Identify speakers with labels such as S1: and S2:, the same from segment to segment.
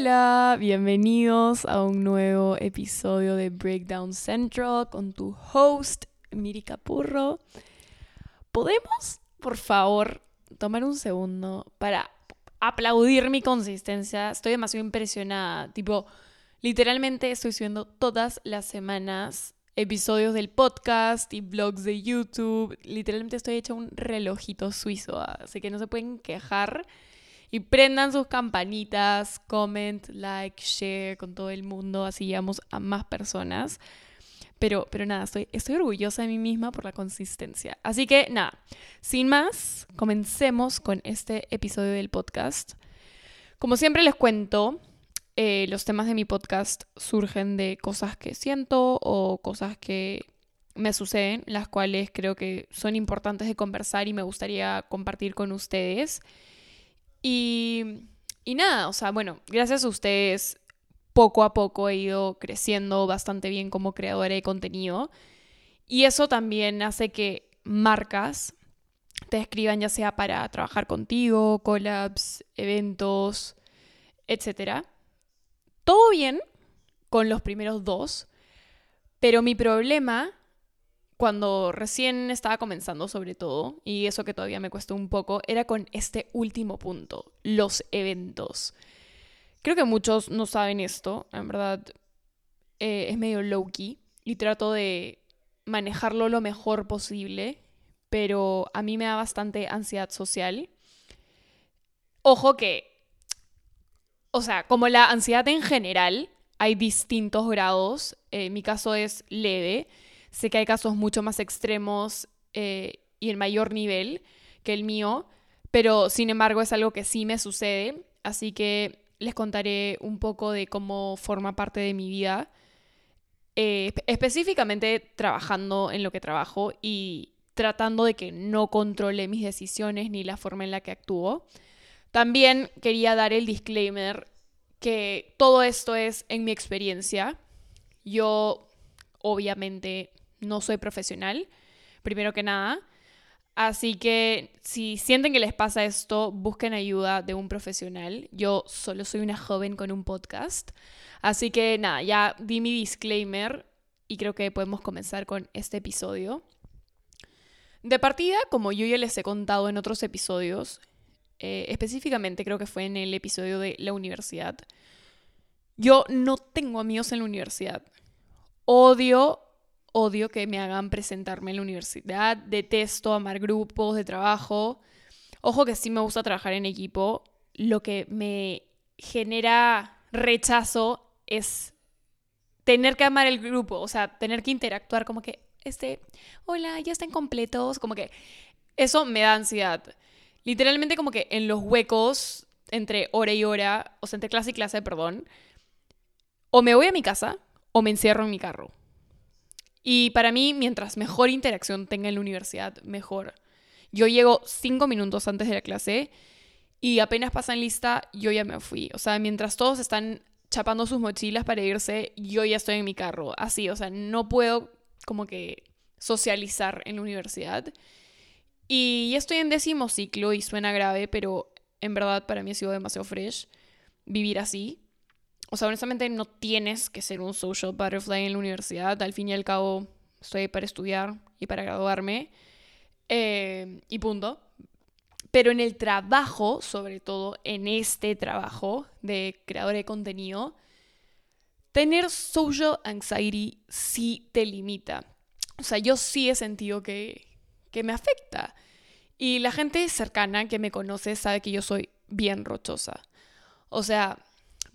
S1: Hola, bienvenidos a un nuevo episodio de Breakdown Central con tu host, Miri Capurro. ¿Podemos, por favor, tomar un segundo para aplaudir mi consistencia? Estoy demasiado impresionada. Tipo, literalmente estoy subiendo todas las semanas episodios del podcast y vlogs de YouTube. Literalmente estoy hecha un relojito suizo, así que no se pueden quejar. Y prendan sus campanitas, comment, like, share con todo el mundo, así llegamos a más personas. Pero, pero nada, estoy, estoy orgullosa de mí misma por la consistencia. Así que nada, sin más, comencemos con este episodio del podcast. Como siempre les cuento, eh, los temas de mi podcast surgen de cosas que siento o cosas que me suceden, las cuales creo que son importantes de conversar y me gustaría compartir con ustedes. Y, nada, o sea, bueno, gracias a ustedes poco a poco he ido creciendo bastante bien como creadora de contenido. Y eso también hace que marcas te escriban ya sea para trabajar contigo, collabs, eventos, etc. Todo bien con los primeros dos, pero mi problema cuando recién estaba comenzando sobre todo, y eso que todavía me cuesta un poco, era con este último punto, los eventos. Creo que muchos no saben esto, en verdad eh, es medio low-key y trato de manejarlo lo mejor posible, pero a mí me da bastante ansiedad social. Ojo que, o sea, como la ansiedad en general, hay distintos grados, eh, mi caso es leve, Sé que hay casos mucho más extremos eh, y en mayor nivel que el mío, pero sin embargo es algo que sí me sucede, así que les contaré un poco de cómo forma parte de mi vida, eh, específicamente trabajando en lo que trabajo y tratando de que no controle mis decisiones ni la forma en la que actúo. También quería dar el disclaimer que todo esto es en mi experiencia. Yo obviamente no soy profesional, primero que nada. Así que si sienten que les pasa esto, busquen ayuda de un profesional. Yo solo soy una joven con un podcast. Así que nada, ya di mi disclaimer y creo que podemos comenzar con este episodio. De partida, como yo ya les he contado en otros episodios, eh, específicamente creo que fue en el episodio de la universidad, yo no tengo amigos en la universidad. Odio odio que me hagan presentarme en la universidad, detesto amar grupos de trabajo. Ojo que sí me gusta trabajar en equipo, lo que me genera rechazo es tener que amar el grupo, o sea, tener que interactuar como que, este, hola, ya están completos, como que eso me da ansiedad. Literalmente como que en los huecos entre hora y hora, o sea, entre clase y clase, perdón, o me voy a mi casa o me encierro en mi carro. Y para mí, mientras mejor interacción tenga en la universidad, mejor. Yo llego cinco minutos antes de la clase y apenas pasan lista, yo ya me fui. O sea, mientras todos están chapando sus mochilas para irse, yo ya estoy en mi carro. Así, o sea, no puedo como que socializar en la universidad. Y ya estoy en décimo ciclo y suena grave, pero en verdad para mí ha sido demasiado fresh vivir así. O sea, honestamente no tienes que ser un social butterfly en la universidad. Al fin y al cabo, estoy para estudiar y para graduarme. Eh, y punto. Pero en el trabajo, sobre todo en este trabajo de creador de contenido, tener social anxiety sí te limita. O sea, yo sí he sentido que, que me afecta. Y la gente cercana que me conoce sabe que yo soy bien rochosa. O sea,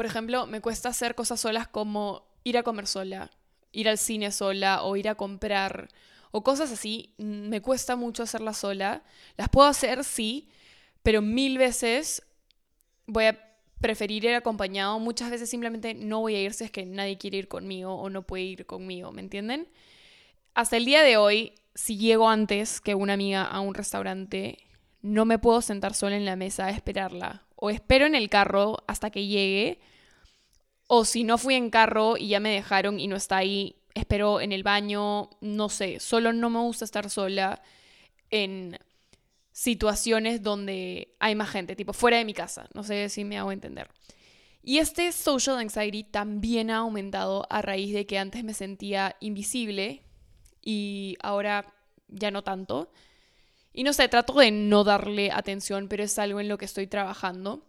S1: por ejemplo, me cuesta hacer cosas solas como ir a comer sola, ir al cine sola o ir a comprar o cosas así. Me cuesta mucho hacerlas sola. Las puedo hacer, sí, pero mil veces voy a preferir ir acompañado. Muchas veces simplemente no voy a ir si es que nadie quiere ir conmigo o no puede ir conmigo, ¿me entienden? Hasta el día de hoy, si llego antes que una amiga a un restaurante, no me puedo sentar sola en la mesa a esperarla. O espero en el carro hasta que llegue o si no fui en carro y ya me dejaron y no está ahí, espero en el baño, no sé, solo no me gusta estar sola en situaciones donde hay más gente, tipo fuera de mi casa, no sé si me hago entender. Y este social anxiety también ha aumentado a raíz de que antes me sentía invisible y ahora ya no tanto. Y no sé, trato de no darle atención, pero es algo en lo que estoy trabajando.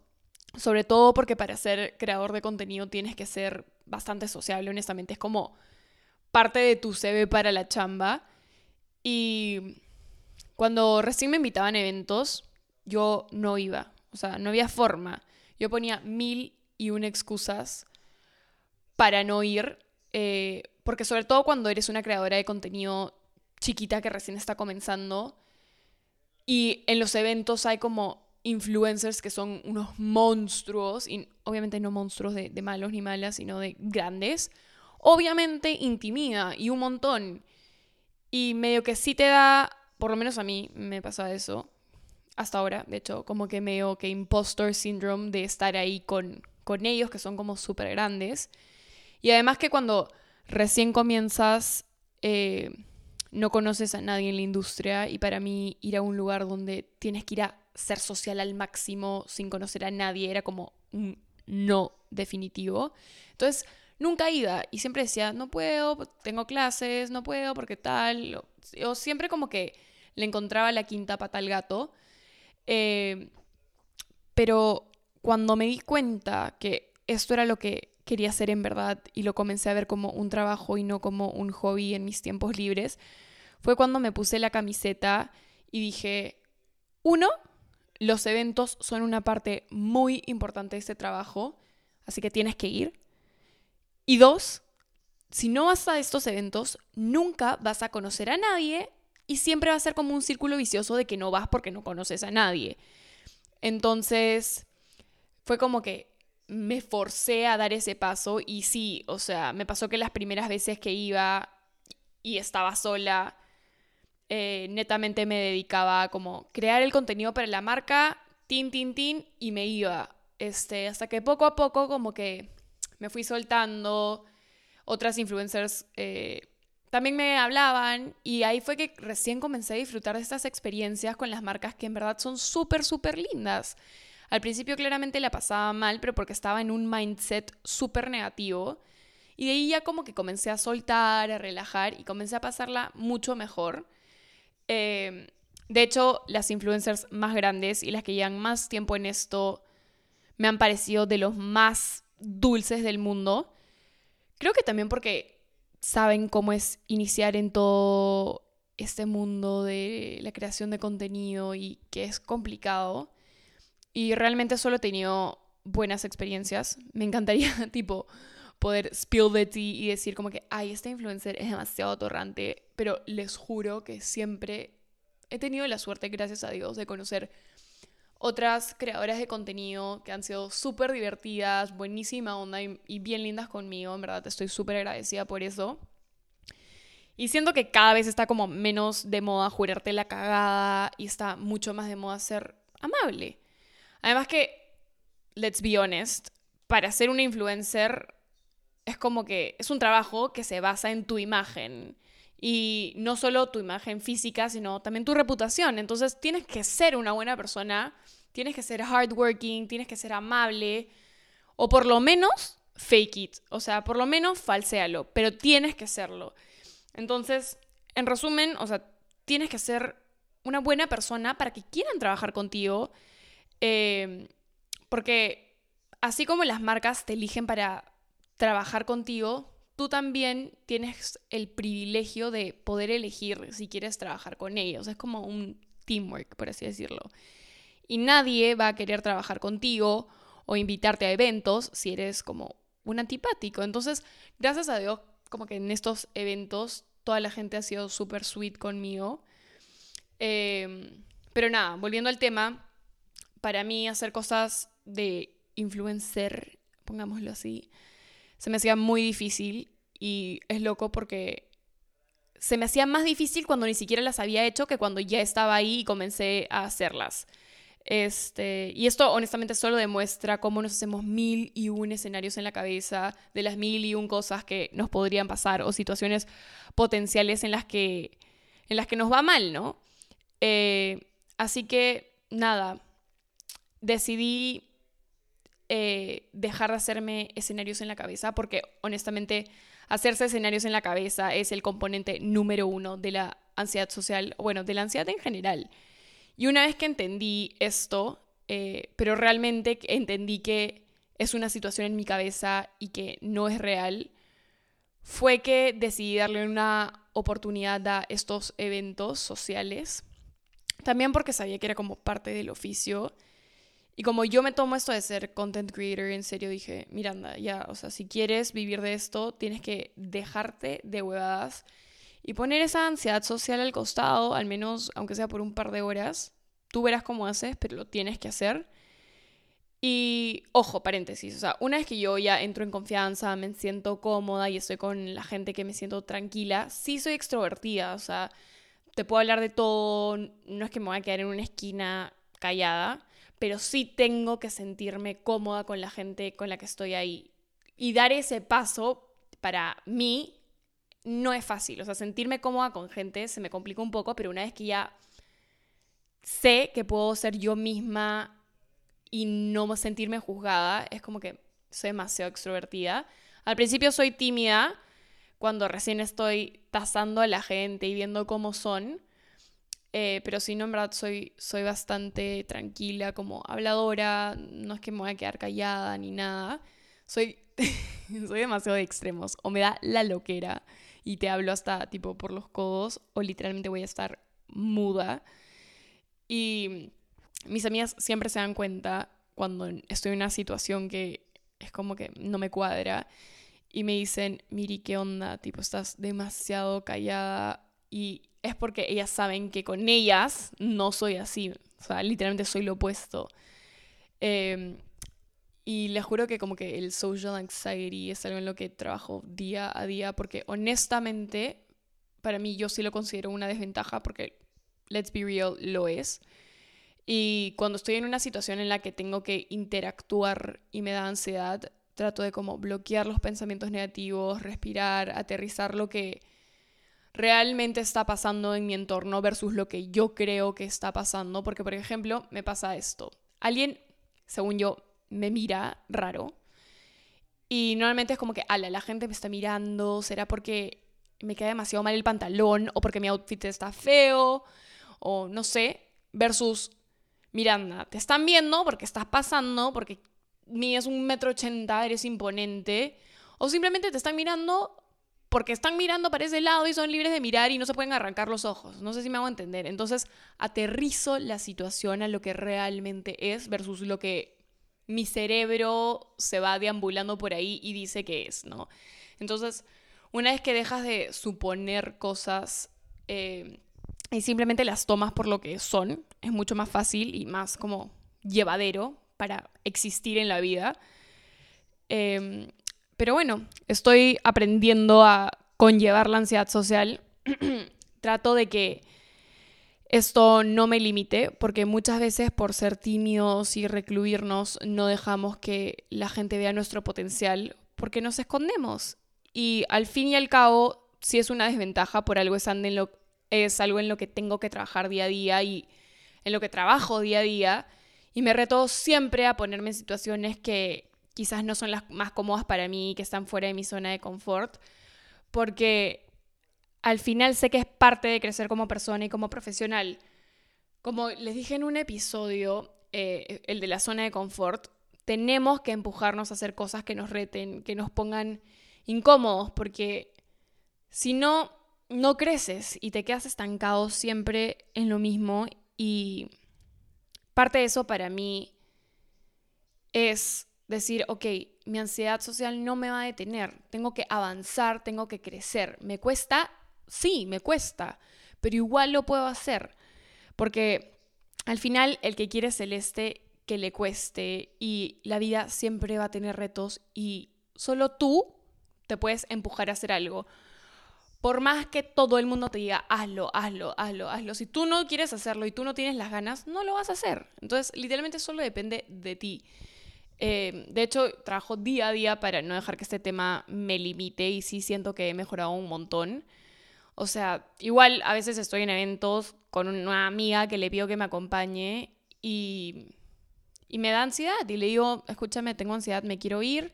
S1: Sobre todo porque para ser creador de contenido tienes que ser bastante sociable, honestamente. Es como parte de tu CV para la chamba. Y cuando recién me invitaban a eventos, yo no iba. O sea, no había forma. Yo ponía mil y una excusas para no ir. Eh, porque sobre todo cuando eres una creadora de contenido chiquita que recién está comenzando y en los eventos hay como influencers que son unos monstruos, y obviamente no monstruos de, de malos ni malas, sino de grandes, obviamente intimida y un montón. Y medio que sí te da, por lo menos a mí me pasa eso, hasta ahora, de hecho, como que medio que impostor syndrome de estar ahí con, con ellos, que son como súper grandes. Y además que cuando recién comienzas, eh, no conoces a nadie en la industria y para mí ir a un lugar donde tienes que ir a ser social al máximo sin conocer a nadie era como un no definitivo. Entonces, nunca iba y siempre decía, no puedo, tengo clases, no puedo porque tal. O, siempre como que le encontraba la quinta pata al gato. Eh, pero cuando me di cuenta que esto era lo que quería hacer en verdad y lo comencé a ver como un trabajo y no como un hobby en mis tiempos libres, fue cuando me puse la camiseta y dije, uno, los eventos son una parte muy importante de este trabajo, así que tienes que ir. Y dos, si no vas a estos eventos, nunca vas a conocer a nadie y siempre va a ser como un círculo vicioso de que no vas porque no conoces a nadie. Entonces, fue como que me forcé a dar ese paso y sí, o sea, me pasó que las primeras veces que iba y estaba sola, eh, netamente me dedicaba a como crear el contenido para la marca, tin, tin, tin, y me iba. Este, hasta que poco a poco como que me fui soltando, otras influencers eh, también me hablaban y ahí fue que recién comencé a disfrutar de estas experiencias con las marcas que en verdad son súper, súper lindas. Al principio claramente la pasaba mal, pero porque estaba en un mindset súper negativo. Y de ahí ya como que comencé a soltar, a relajar y comencé a pasarla mucho mejor. Em, de hecho, las influencers más grandes y las que llevan más tiempo en esto me han parecido de los más dulces del mundo. Creo que también porque saben cómo es iniciar en todo este mundo de la creación de contenido y que es complicado. Y realmente solo he tenido buenas experiencias. Me encantaría, tipo, poder spill the tea y decir como que, ay, este influencer es demasiado atorrante, pero les juro que siempre he tenido la suerte, gracias a Dios, de conocer otras creadoras de contenido que han sido súper divertidas, buenísima onda y, bien lindas conmigo, en verdad estoy súper agradecida por eso. Y siento que cada vez está como menos de moda jurarte la cagada y está mucho más de moda ser amable. Además que, let's be honest, para ser una influencer es como que es un trabajo que se basa en tu imagen. Y no solo tu imagen física, sino también tu reputación. Entonces tienes que ser una buena persona, tienes que ser hardworking, tienes que ser amable, o por lo menos fake it. O sea, por lo menos falséalo, pero tienes que serlo. Entonces, en resumen, o sea, tienes que ser una buena persona para que quieran trabajar contigo. Eh, porque así como las marcas te eligen para trabajar contigo, tú también tienes el privilegio de poder elegir si quieres trabajar con ellos. Es como un teamwork, por así decirlo. Y nadie va a querer trabajar contigo o invitarte a eventos si eres como un antipático. Entonces, gracias a Dios, como que en estos eventos toda la gente ha sido súper sweet conmigo. Em, pero nada, volviendo al tema, para mí hacer cosas de influencer, pongámoslo así, se me hacía muy difícil y es loco porque se me hacía más difícil cuando ni siquiera las había hecho que cuando ya estaba ahí y comencé a hacerlas. Este, y esto honestamente solo demuestra cómo nos hacemos mil y un escenarios en la cabeza de las mil y un cosas que nos podrían pasar o situaciones potenciales en las que, en las que nos va mal, ¿no? Eh, así que nada, decidí eh, dejar de hacerme escenarios en la cabeza, porque honestamente hacerse escenarios en la cabeza es el componente número uno de la ansiedad social, bueno, de la ansiedad en general. Y una vez que entendí esto, eh, pero realmente entendí que es una situación en mi cabeza y que no es real, fue que decidí darle una oportunidad a estos eventos sociales. También porque sabía que era como parte del oficio. Y como yo me tomo esto de ser content creator, en serio dije, Miranda, ya, o sea, si quieres vivir de esto, tienes que dejarte de huevadas y poner esa ansiedad social al costado, al menos aunque sea por un par de horas. Tú verás cómo haces, pero lo tienes que hacer. Y ojo, paréntesis, o sea, una vez que yo ya entro en confianza, me siento cómoda y estoy con la gente que me siento tranquila, sí soy extrovertida, o sea, te puedo hablar de todo, no es que me voy a quedar en una esquina callada, pero sí tengo que sentirme cómoda con la gente con la que estoy ahí. Y dar ese paso para mí no es fácil, o sea, sentirme cómoda con gente se me complica un poco, pero una vez que ya sé que puedo ser yo misma y no sentirme juzgada, es como que soy demasiado extrovertida. Al principio soy tímida, cuando recién estoy tasando a la gente y viendo cómo son, eh, pero si no, en verdad soy, soy bastante tranquila, como habladora, no es que me voy a quedar callada ni nada. Soy, soy demasiado de extremos, o me da la loquera y te hablo hasta tipo por los codos, o literalmente voy a estar muda. Y mis amigas siempre se dan cuenta cuando estoy en una situación que es como que no me cuadra y me dicen, Miri, ¿qué onda? Tipo, estás demasiado callada y es porque ellas saben que con ellas no soy así, o sea, literalmente soy lo opuesto. Em, y les juro que como que el social anxiety es algo en lo que trabajo día a día porque honestamente para mí yo sí lo considero una desventaja porque, let's be real, lo es. Y cuando estoy en una situación en la que tengo que interactuar y me da ansiedad, trato de como bloquear los pensamientos negativos, respirar, aterrizar lo que realmente está pasando en mi entorno versus lo que yo creo que está pasando. Porque, por ejemplo, me pasa esto. Alguien, según yo, me mira raro. Y normalmente es como que, ala, la gente me está mirando, será porque me queda demasiado mal el pantalón o porque mi outfit está feo o no sé, versus Miranda, te están viendo porque estás pasando, porque mides un metro ochenta, eres imponente, o simplemente te están mirando porque están mirando para ese lado y son libres de mirar y no se pueden arrancar los ojos. No sé si me hago entender. Entonces, aterrizo la situación a lo que realmente es versus lo que mi cerebro se va deambulando por ahí y dice que es, ¿no? Entonces, una vez que dejas de suponer cosas eh, y simplemente las tomas por lo que son, es mucho más fácil y más como llevadero para existir en la vida. Em, pero bueno, estoy aprendiendo a conllevar la ansiedad social. Trato de que esto no me limite, porque muchas veces por ser tímidos y recluirnos no dejamos que la gente vea nuestro potencial, porque nos escondemos. Y al fin y al cabo, si es una desventaja, por algo es, en lo, es algo en lo que tengo que trabajar día a día y en lo que trabajo día a día. Y me reto siempre a ponerme en situaciones que quizás no son las más cómodas para mí, que están fuera de mi zona de confort, porque al final sé que es parte de crecer como persona y como profesional. Como les dije en un episodio, eh, el de la zona de confort, tenemos que empujarnos a hacer cosas que nos reten, que nos pongan incómodos, porque si no, no creces y te quedas estancado siempre en lo mismo y parte de eso para mí es decir, ok, mi ansiedad social no me va a detener, tengo que avanzar, tengo que crecer. ¿Me cuesta? Sí, me cuesta, pero igual lo puedo hacer, porque al final el que quiere celeste, que le cueste, y la vida siempre va a tener retos y solo tú te puedes empujar a hacer algo. Por más que todo el mundo te diga, hazlo, hazlo, hazlo, hazlo. Si tú no quieres hacerlo y tú no tienes las ganas, no lo vas a hacer. Entonces, literalmente solo depende de ti. Eh, de hecho, trabajo día a día para no dejar que este tema me limite y sí siento que he mejorado un montón. O sea, igual a veces estoy en eventos con una amiga que le pido que me acompañe y, y me da ansiedad y le digo, escúchame, tengo ansiedad, me quiero ir,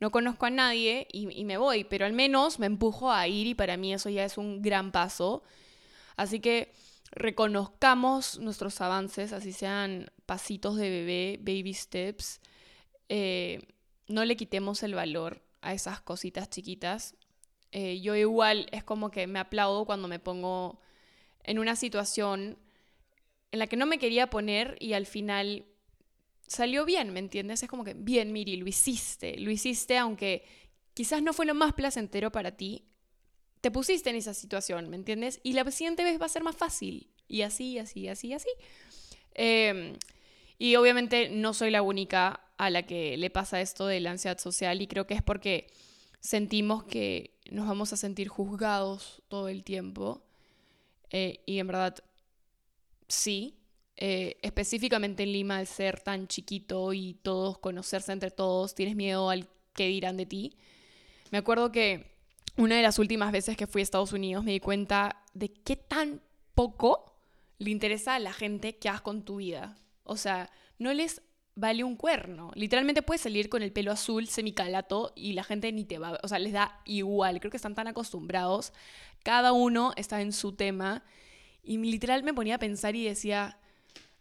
S1: no conozco a nadie y, me voy, pero al menos me empujo a ir y para mí eso ya es un gran paso. Así que reconozcamos nuestros avances, así sean pasitos de bebé, baby steps. Eh, no le quitemos el valor a esas cositas chiquitas. Eh, yo igual es como que me aplaudo cuando me pongo en una situación en la que no me quería poner y al final salió bien, ¿me entiendes? Es como que, bien, Miri, lo hiciste, lo hiciste aunque quizás no fue lo más placentero para ti, te pusiste en esa situación, ¿me entiendes? Y la siguiente vez va a ser más fácil. Y así, así, así, así. Em, y obviamente no soy la única a la que le pasa esto de la ansiedad social y creo que es porque sentimos que nos vamos a sentir juzgados todo el tiempo. Eh, y en verdad, sí. Eh, específicamente en Lima, al ser tan chiquito y todos conocerse entre todos, tienes miedo al que dirán de ti. Me acuerdo que una de las últimas veces que fui a Estados Unidos me di cuenta de qué tan poco le interesa a la gente que hagas con tu vida. O sea, no les vale un cuerno. Literalmente puedes salir con el pelo azul semicalato y la gente ni te va, o sea, les da igual. Creo que están tan acostumbrados. Cada uno está en su tema. Y literal me ponía a pensar y decía,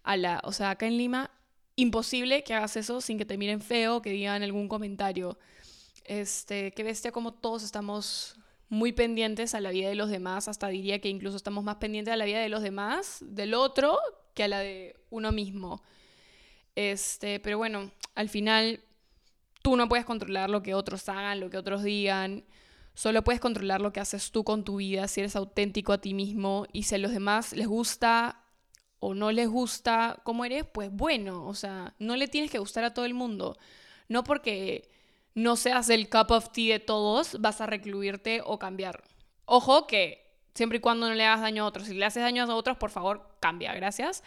S1: ala, o sea, acá en Lima, imposible que hagas eso sin que te miren feo, que digan algún comentario. Este, que bestia como todos estamos muy pendientes a la vida de los demás, hasta diría que incluso estamos más pendientes a la vida de los demás, del otro, que a la de uno mismo. Este, pero bueno, al final tú no puedes controlar lo que otros hagan, lo que otros digan. Solo puedes controlar lo que haces tú con tu vida, si eres auténtico a ti mismo y si a los demás les gusta o no les gusta cómo eres, pues bueno, o sea, no le tienes que gustar a todo el mundo. No porque no seas el cup of tea de todos, vas a recluirte o cambiar. Ojo que siempre y cuando no le hagas daño a otros. Si le haces daño a otros, por favor, cambia, gracias.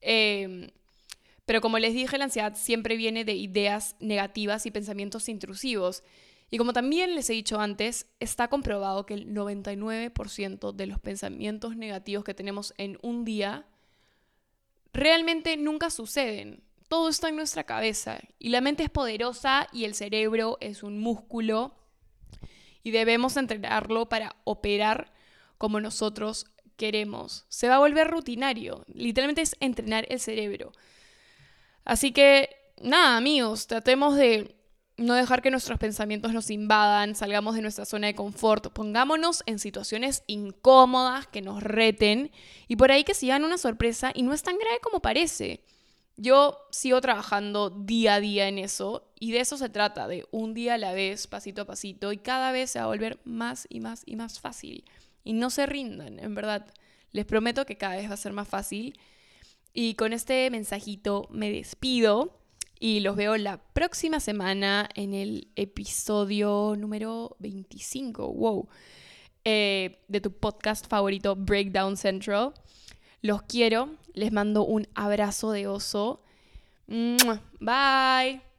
S1: Em, pero como les dije, la ansiedad siempre viene de ideas negativas y pensamientos intrusivos. Y como también les he dicho antes, está comprobado que el 99% de los pensamientos negativos que tenemos en un día realmente nunca suceden todo está en nuestra cabeza y la mente es poderosa y el cerebro es un músculo y debemos entrenarlo para operar como nosotros queremos. Se va a volver rutinario, literalmente es entrenar el cerebro. Así que, nada, amigos, tratemos de no dejar que nuestros pensamientos nos invadan, salgamos de nuestra zona de confort, pongámonos en situaciones incómodas que nos reten y por ahí que sigan una sorpresa y no es tan grave como parece. Yo sigo trabajando día a día en eso y de eso se trata, de un día a la vez, pasito a pasito, y cada vez se va a volver más y más y más fácil. Y no se rindan, en verdad. Les prometo que cada vez va a ser más fácil. Y con este mensajito me despido y los veo la próxima semana en el episodio número 25, wow, eh, de tu podcast favorito, Breakdown Central. Los quiero, les mando un abrazo de oso. Bye.